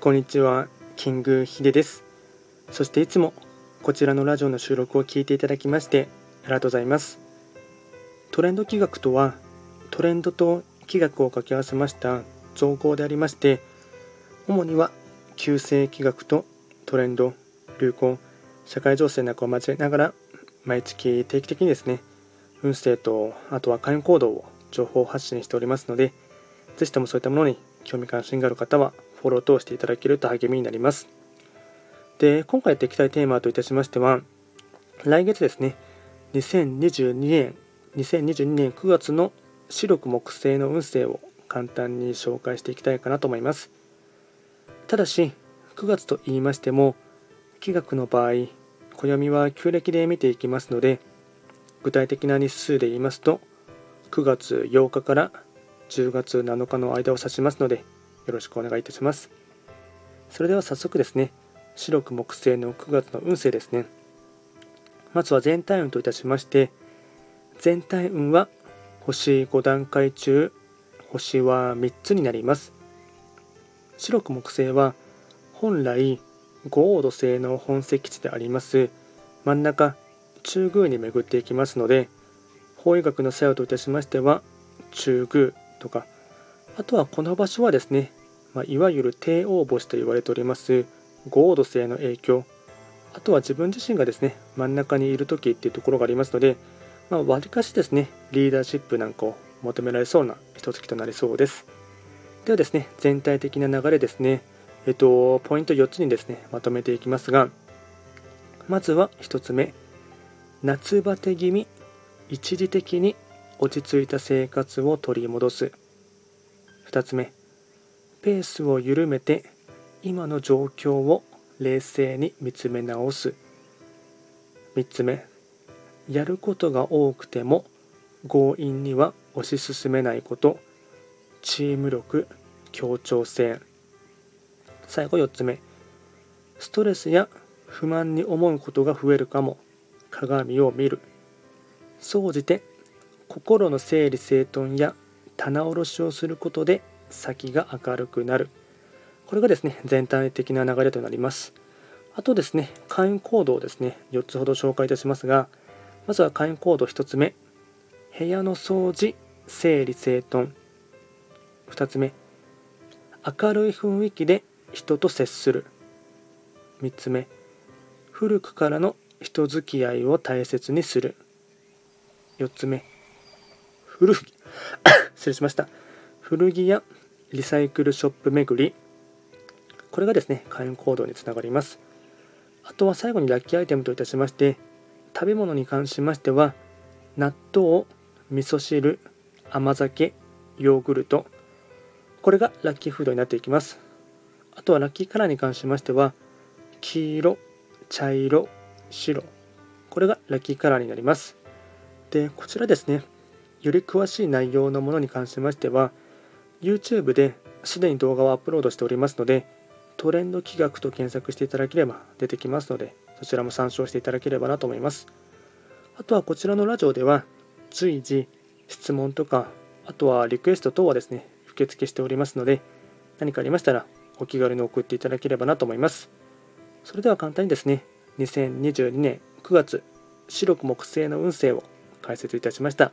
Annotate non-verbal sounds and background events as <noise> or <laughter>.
こんにちは、キングヒデです。そしていつもこちらのラジオの収録を聞いていただきましてありがとうございます。トレンド企画とは、トレンドと企画を掛け合わせました造語でありまして、主には旧世企画とトレンド、流行、社会情勢などを交えながら、毎月定期的にですね、運勢と、あとは会員行動を情報発信しておりますので、ぜひともそういったものに興味関心がある方はフォローを通していただけると励みになります。で、今回やっていきたいテーマといたしましては、来月ですね、2022年、2022年9月の白く木星の運勢を簡単に紹介していきたいかなと思います。ただし、9月と言いましても、気学の場合、暦は旧暦で見ていきますので、具体的な日数で言いますと、9月8日から10月7日の間を指しますので、よろしくお願いいたします。それでは早速ですね、白く木星の9月の運勢ですね。まずは全体運といたしまして、全体運は星5段階中、星は3つになります。白く木星は本来五黄土星の本石地であります真ん中中宮に巡っていきますので法医学の作用といたしましては中宮とかあとはこの場所はですね、まあ、いわゆる帝王星と言われております合土星の影響。あとは自分自身がですね真ん中にいる時っていうところがありますのでまあ、割かしですねリーダーシップなんかを求められそうな一月となりそうです。ではですね全体的な流れですねえっとポイント4つにですねまとめていきますがまずは1つ目夏バテ気味一時的に落ち着いた生活を取り戻す。2つ目。ペースを緩めて今の状況を冷静に見つめ直す。3つ目。やることが多くても強引には推し進めないこと。チーム力協調性。最後4つ目。ストレスや不満に思うことが増えるかも。鏡を見る。総じて心の整理整頓や棚卸しをすることで先が明るくなる。これがですね全体的な流れとなります。あとですね会員行動をですね4つほど紹介いたしますがまずは会員行動1つ目。部屋の掃除整理整頓。2つ目。明るい雰囲気で人と接する。3つ目。古くからの人付き合いを大切にする。4つ目。古着 <coughs> 失礼しました。古着やリサイクルショップ巡り。これがですね会員行動につながります。あとは最後にラッキーアイテムといたしまして食べ物に関しましては納豆味噌汁甘酒ヨーグルト。これがラッキーフードになっていきます。あとはラッキーカラーに関しましては黄色茶色白。これがラッキーカラーになります。でこちらですね。より詳しい内容のものに関しましては YouTube ですでに動画をアップロードしておりますのでトレンド企画と検索していただければ出てきますのでそちらも参照していただければなと思います。あとはこちらのラジオでは随時質問とかあとはリクエスト等はですね受付しておりますので何かありましたらお気軽に送っていただければなと思います。それでは簡単にですね2022年9月白く木星の運勢を解説いたしました。